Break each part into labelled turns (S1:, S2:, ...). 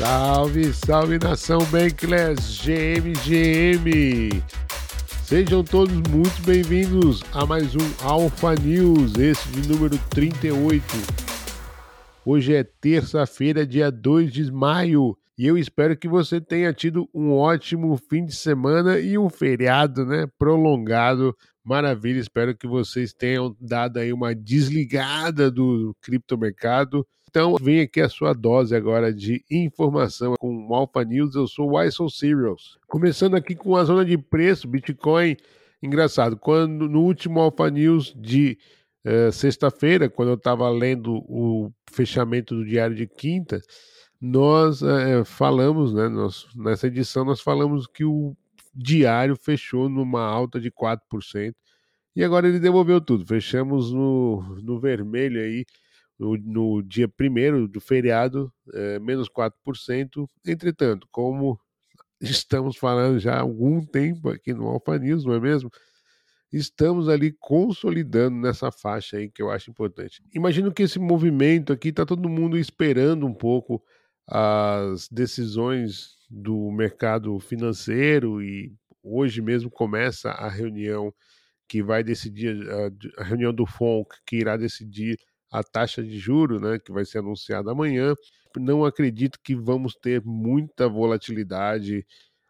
S1: Salve, salve nação Bankless GMGM! Sejam todos muito bem-vindos a mais um Alpha News, esse de número 38. Hoje é terça-feira, dia 2 de maio, e eu espero que você tenha tido um ótimo fim de semana e um feriado, né, prolongado. Maravilha, espero que vocês tenham dado aí uma desligada do criptomercado então, vem aqui a sua dose agora de informação com o Alpha News. Eu sou o ISO Serials. Começando aqui com a zona de preço, Bitcoin. Engraçado, quando no último Alpha News de uh, sexta-feira, quando eu estava lendo o fechamento do diário de quinta, nós uh, falamos, né, nós, nessa edição, nós falamos que o diário fechou numa alta de 4%. E agora ele devolveu tudo. Fechamos no, no vermelho aí no, no dia primeiro do feriado, é, menos 4%. Entretanto, como estamos falando já há algum tempo aqui no Alfa News, não é mesmo? Estamos ali consolidando nessa faixa aí que eu acho importante. Imagino que esse movimento aqui está todo mundo esperando um pouco as decisões do mercado financeiro e hoje mesmo começa a reunião que vai decidir a, a reunião do FONC que irá decidir a taxa de juro, né, que vai ser anunciada amanhã. Não acredito que vamos ter muita volatilidade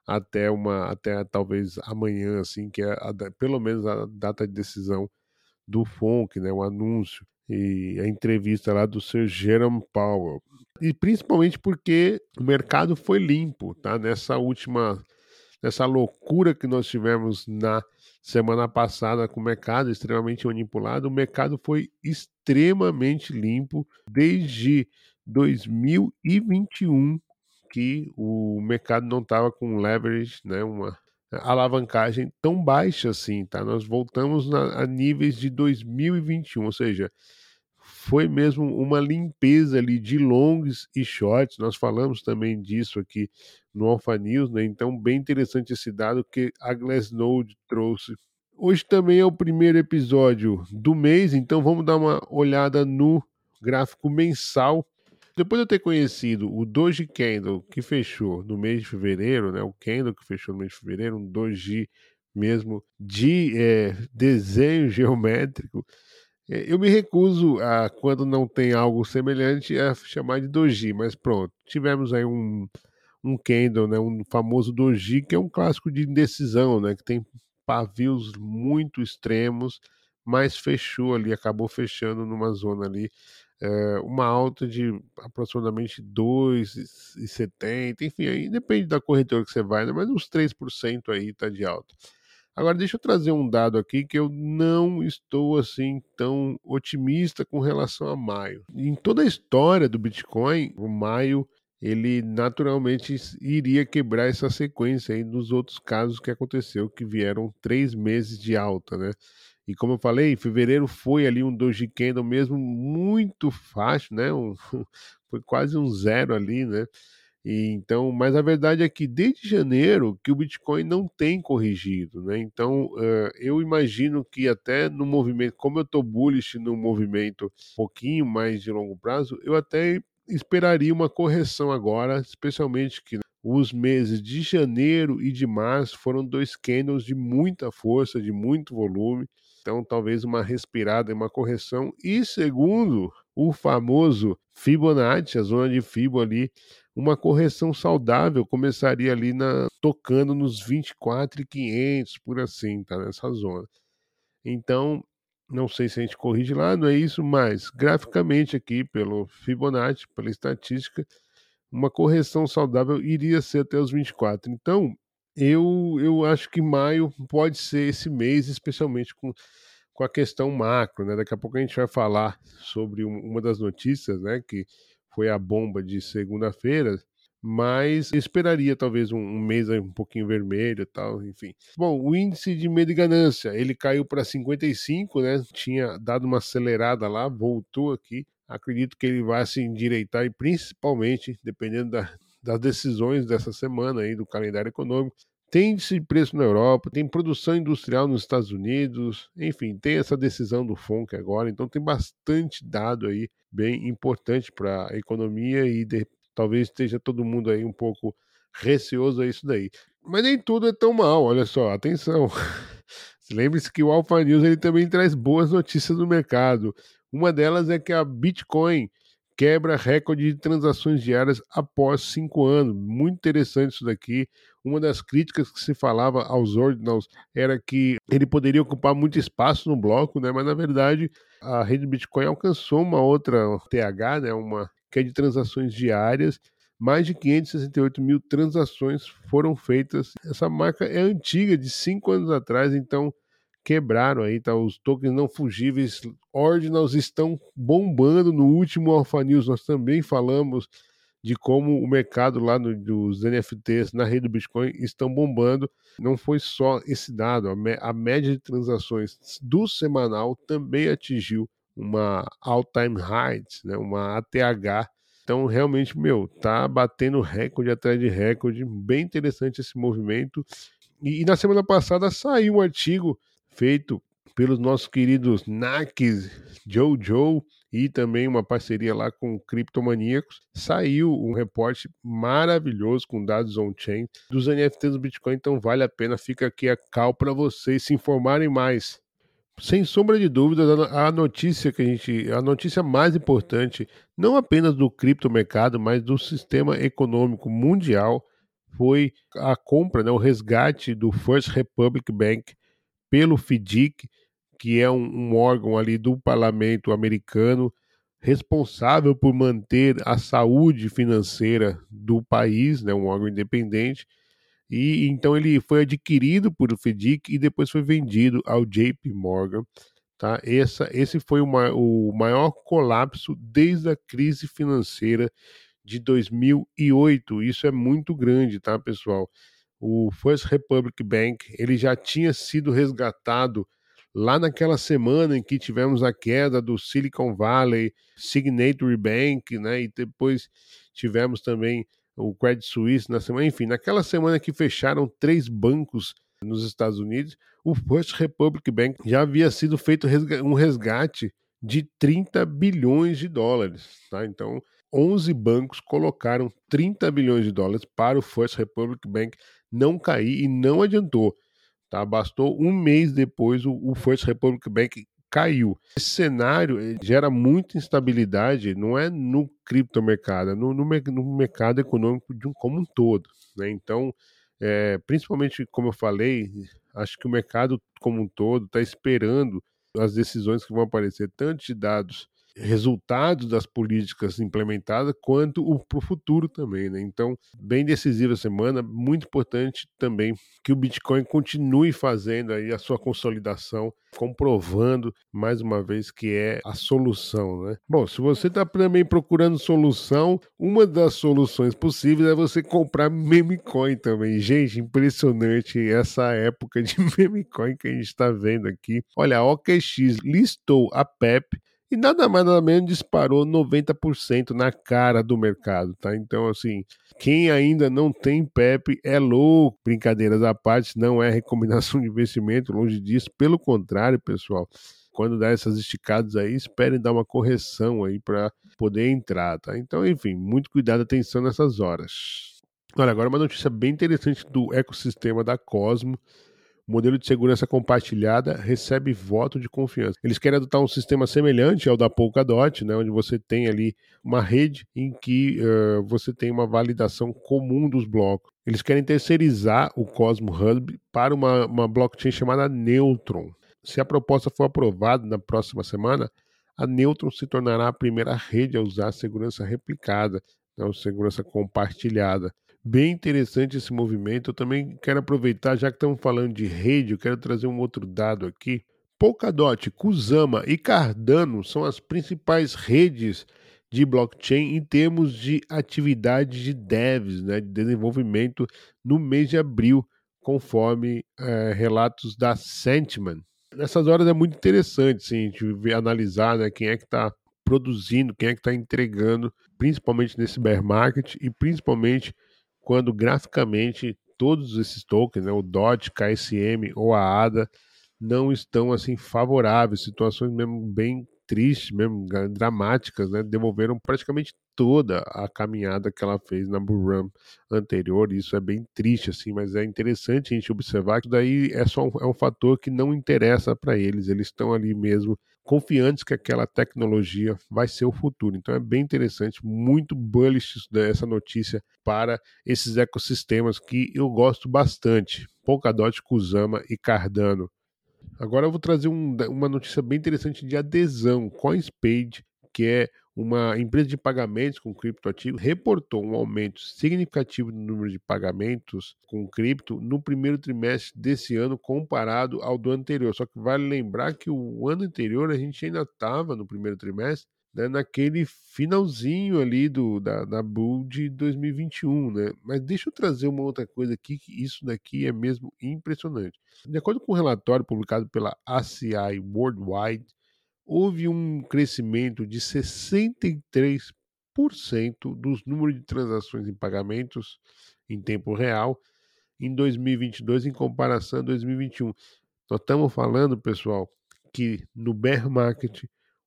S1: até uma até talvez amanhã, assim, que é a, pelo menos a data de decisão do FONC, né, o anúncio e a entrevista lá do Sir Jerome Powell. E principalmente porque o mercado foi limpo, tá? Nessa última nessa loucura que nós tivemos na semana passada com o mercado extremamente manipulado, o mercado foi extremamente limpo desde 2021 que o mercado não estava com leverage, né, uma alavancagem tão baixa assim, tá? Nós voltamos na, a níveis de 2021, ou seja, foi mesmo uma limpeza ali de longs e shorts. Nós falamos também disso aqui no Alpha News, né? Então, bem interessante esse dado que a Glassnode trouxe. Hoje também é o primeiro episódio do mês, então vamos dar uma olhada no gráfico mensal. Depois de eu ter conhecido o Doji Candle que fechou no mês de fevereiro, né? O Candle que fechou no mês de fevereiro, um Doji mesmo de é, desenho geométrico. É, eu me recuso a, quando não tem algo semelhante, a chamar de doji, mas pronto. Tivemos aí um, um candle, né, um famoso doji, que é um clássico de indecisão, né, que tem pavios muito extremos, mas fechou ali, acabou fechando numa zona ali, é, uma alta de aproximadamente 2,70, enfim, aí depende da corretora que você vai, né, mas uns 3% aí tá de alta. Agora, deixa eu trazer um dado aqui que eu não estou assim tão otimista com relação a maio. Em toda a história do Bitcoin, o maio ele naturalmente iria quebrar essa sequência aí dos outros casos que aconteceu, que vieram três meses de alta, né? E como eu falei, fevereiro foi ali um Doji Candle mesmo muito fácil, né? Um, foi quase um zero ali, né? E, então, mas a verdade é que desde janeiro que o Bitcoin não tem corrigido, né? Então, uh, eu imagino que até no movimento, como eu estou bullish no movimento um pouquinho mais de longo prazo, eu até esperaria uma correção agora, especialmente que os meses de janeiro e de março foram dois candles de muita força, de muito volume. Então, talvez uma respirada e uma correção. E segundo o famoso Fibonacci, a zona de Fibo ali, uma correção saudável começaria ali na tocando nos 24,500 por assim, tá nessa zona. Então, não sei se a gente corrige lá, não é isso, mas graficamente aqui pelo Fibonacci, pela estatística, uma correção saudável iria ser até os 24. Então, eu eu acho que maio pode ser esse mês, especialmente com com a questão macro, né? Daqui a pouco a gente vai falar sobre uma das notícias, né, que foi a bomba de segunda-feira, mas esperaria talvez um, um, mês um pouquinho vermelho e tal, enfim. Bom, o índice de medo e ganância, ele caiu para 55, né? Tinha dado uma acelerada lá, voltou aqui. Acredito que ele vai se endireitar e principalmente, dependendo da, das decisões dessa semana aí do calendário econômico, tem índice preço na Europa, tem produção industrial nos Estados Unidos, enfim, tem essa decisão do FONC agora, então tem bastante dado aí bem importante para a economia e de, talvez esteja todo mundo aí um pouco receoso a isso daí. Mas nem tudo é tão mal, olha só, atenção. Lembre-se que o Alpha News ele também traz boas notícias do mercado. Uma delas é que a Bitcoin quebra recorde de transações diárias após cinco anos. Muito interessante isso daqui. Uma das críticas que se falava aos ordinals era que ele poderia ocupar muito espaço no bloco, né? Mas na verdade a rede Bitcoin alcançou uma outra TH, né? Uma que é de transações diárias. Mais de 568 mil transações foram feitas. Essa marca é antiga, de cinco anos atrás, então quebraram aí, tá? Os tokens não fugíveis Ordinals estão bombando. No último Alpha News nós também falamos de como o mercado lá dos NFTs na rede do Bitcoin estão bombando. Não foi só esse dado, a, me, a média de transações do semanal também atingiu uma all-time high, né, uma ATH. Então, realmente, meu, tá batendo recorde atrás de recorde. Bem interessante esse movimento. E, e na semana passada saiu um artigo feito pelos nossos queridos Nakes, Jojo e também uma parceria lá com Criptomaníacos. Saiu um reporte maravilhoso com dados on-chain dos NFTs do Bitcoin, então vale a pena, fica aqui a cal para vocês se informarem mais. Sem sombra de dúvida, a notícia que a gente, a notícia mais importante, não apenas do criptomercado, mas do sistema econômico mundial, foi a compra, né, o resgate do First Republic Bank pelo FDIC, que é um, um órgão ali do parlamento americano responsável por manter a saúde financeira do país, né, um órgão independente. E então ele foi adquirido por o FDIC e depois foi vendido ao JP Morgan. Tá? Essa, esse foi uma, o maior colapso desde a crise financeira de 2008. Isso é muito grande, tá, pessoal? o First Republic Bank ele já tinha sido resgatado lá naquela semana em que tivemos a queda do Silicon Valley Signatory Bank, né? E depois tivemos também o Credit Suisse na semana, enfim, naquela semana que fecharam três bancos nos Estados Unidos, o First Republic Bank já havia sido feito um resgate de 30 bilhões de dólares, tá? Então, 11 bancos colocaram 30 bilhões de dólares para o First Republic Bank não cair e não adiantou. Tá? Bastou um mês depois o, o First Republic Bank caiu. Esse cenário gera muita instabilidade, não é no criptomercado, é no, no, no mercado econômico de um, como um todo. Né? Então, é, principalmente, como eu falei, acho que o mercado como um todo está esperando as decisões que vão aparecer, tanto de dados resultados das políticas implementadas quanto para o futuro também, né? Então, bem decisiva semana, muito importante também que o Bitcoin continue fazendo aí a sua consolidação, comprovando mais uma vez que é a solução, né? Bom, se você está também procurando solução, uma das soluções possíveis é você comprar memecoin também. Gente, impressionante essa época de memecoin que a gente está vendo aqui. Olha, a OKX listou a PEP e nada mais nada menos disparou 90% na cara do mercado, tá? Então, assim, quem ainda não tem PEP é louco. Brincadeiras à parte, não é recomendação de investimento, longe disso. Pelo contrário, pessoal, quando dá essas esticadas aí, esperem dar uma correção aí para poder entrar, tá? Então, enfim, muito cuidado, atenção nessas horas. Olha, agora uma notícia bem interessante do ecossistema da Cosmo o modelo de segurança compartilhada recebe voto de confiança. Eles querem adotar um sistema semelhante ao da Polkadot, né, onde você tem ali uma rede em que uh, você tem uma validação comum dos blocos. Eles querem terceirizar o Cosmo Hub para uma, uma blockchain chamada Neutron. Se a proposta for aprovada na próxima semana, a Neutron se tornará a primeira rede a usar segurança replicada, né, segurança compartilhada bem interessante esse movimento. Eu também quero aproveitar, já que estamos falando de rede, eu quero trazer um outro dado aqui. Polkadot, Kusama e Cardano são as principais redes de blockchain em termos de atividade de devs, né, de desenvolvimento no mês de abril, conforme é, relatos da Sentiment. Nessas horas é muito interessante sim, a gente ver, analisar né, quem é que está produzindo, quem é que está entregando, principalmente nesse bear market e principalmente quando graficamente todos esses tokens, né, o DOT, KSM ou a ADA, não estão assim favoráveis, situações mesmo bem tristes mesmo, dramáticas, né? Devolveram praticamente toda a caminhada que ela fez na Bull anterior. Isso é bem triste, assim, mas é interessante a gente observar que daí é só um, é um fator que não interessa para eles. Eles estão ali mesmo confiantes que aquela tecnologia vai ser o futuro. Então é bem interessante, muito bullish essa notícia para esses ecossistemas que eu gosto bastante. Polkadot, Kusama e Cardano. Agora eu vou trazer um, uma notícia bem interessante de adesão. CoinSpade, que é uma empresa de pagamentos com criptoativos, reportou um aumento significativo no número de pagamentos com cripto no primeiro trimestre desse ano comparado ao do anterior. Só que vale lembrar que o ano anterior a gente ainda estava no primeiro trimestre né, naquele finalzinho ali do, da, da Bull de 2021, né? Mas deixa eu trazer uma outra coisa aqui, que isso daqui é mesmo impressionante. De acordo com um relatório publicado pela ACI Worldwide, houve um crescimento de 63% dos números de transações em pagamentos em tempo real em 2022 em comparação a 2021. Nós estamos falando, pessoal, que no bear market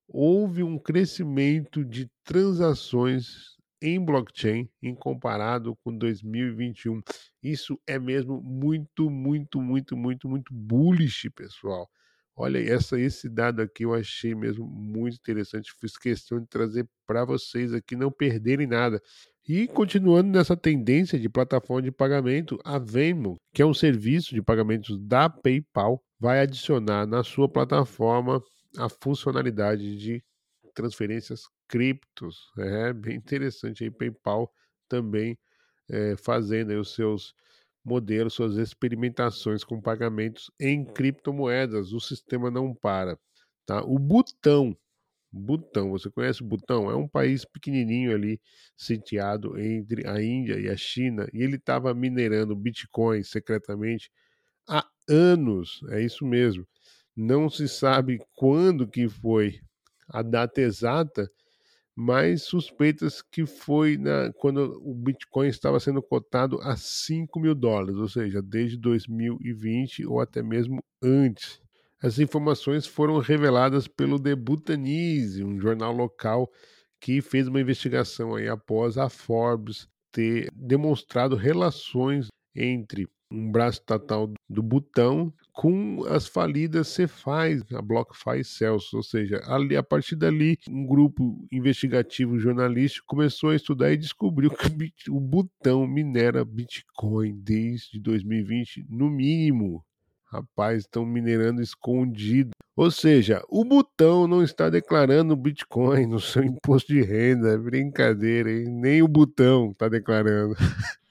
S1: houve um crescimento de transações em blockchain em comparado com 2021. Isso é mesmo muito, muito, muito, muito, muito bullish, pessoal. Olha, essa, esse dado aqui eu achei mesmo muito interessante. Fiz questão de trazer para vocês aqui não perderem nada. E continuando nessa tendência de plataforma de pagamento, a Venmo, que é um serviço de pagamentos da PayPal, vai adicionar na sua plataforma a funcionalidade de transferências criptos. É bem interessante aí, PayPal também é, fazendo os seus modelos, suas experimentações com pagamentos em criptomoedas. O sistema não para. Tá? O Butão, Butão, você conhece o Butão? É um país pequenininho ali, sitiado entre a Índia e a China, e ele estava minerando Bitcoin secretamente há anos. É isso mesmo. Não se sabe quando que foi a data exata, mas suspeitas que foi na, quando o Bitcoin estava sendo cotado a 5 mil dólares, ou seja, desde 2020 ou até mesmo antes. As informações foram reveladas pelo The Bhutanese, um jornal local que fez uma investigação aí após a Forbes ter demonstrado relações entre um braço estatal do Butão com as falidas Cefaz, a BlockFi e Celsius, ou seja, ali, a partir dali um grupo investigativo jornalístico começou a estudar e descobriu que o Butão minera Bitcoin desde 2020, no mínimo. Rapaz, estão minerando escondido. Ou seja, o Butão não está declarando Bitcoin no seu imposto de renda. É brincadeira, hein? Nem o Butão está declarando.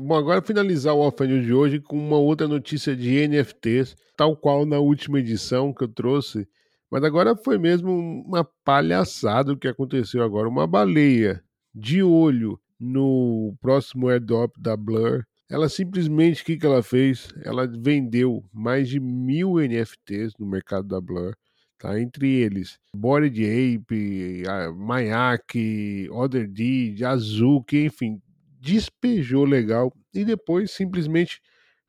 S1: Bom, agora finalizar o Off de hoje com uma outra notícia de NFTs, tal qual na última edição que eu trouxe. Mas agora foi mesmo uma palhaçada o que aconteceu agora. Uma baleia de olho no próximo airdrop da Blur. Ela simplesmente, o que, que ela fez? Ela vendeu mais de mil NFTs no mercado da Blur. Tá? Entre eles, Body Ape, Mayak, Other D, Azuki, enfim, despejou legal e depois simplesmente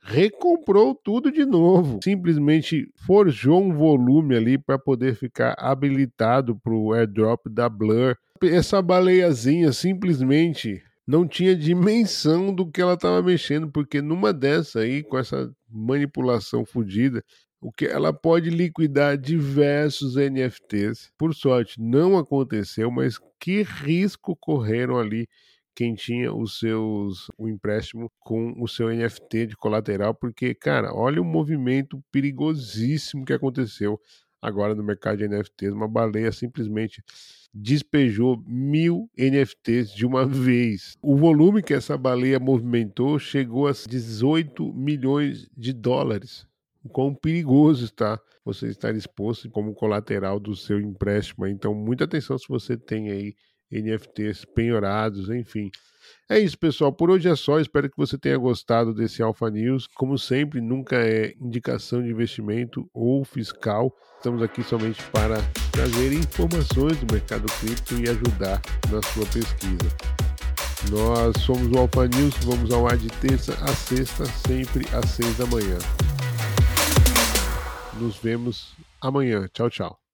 S1: recomprou tudo de novo. Simplesmente forjou um volume ali para poder ficar habilitado para o airdrop da Blur. Essa baleiazinha simplesmente não tinha dimensão do que ela estava mexendo, porque numa dessa aí, com essa manipulação fodida, o que ela pode liquidar diversos NFTs. Por sorte, não aconteceu, mas que risco correram ali quem tinha os seus o empréstimo com o seu NFT de colateral, porque, cara, olha o movimento perigosíssimo que aconteceu agora no mercado de NFTs. Uma baleia simplesmente despejou mil NFTs de uma vez. O volume que essa baleia movimentou chegou a 18 milhões de dólares. O quão perigoso está você estar exposto como colateral do seu empréstimo. Então, muita atenção se você tem aí NFTs penhorados, enfim. É isso, pessoal. Por hoje é só. Espero que você tenha gostado desse Alpha News. Como sempre, nunca é indicação de investimento ou fiscal. Estamos aqui somente para trazer informações do mercado cripto e ajudar na sua pesquisa. Nós somos o Alpha News, vamos ao ar de terça a sexta, sempre às seis da manhã. Nos vemos amanhã. Tchau, tchau.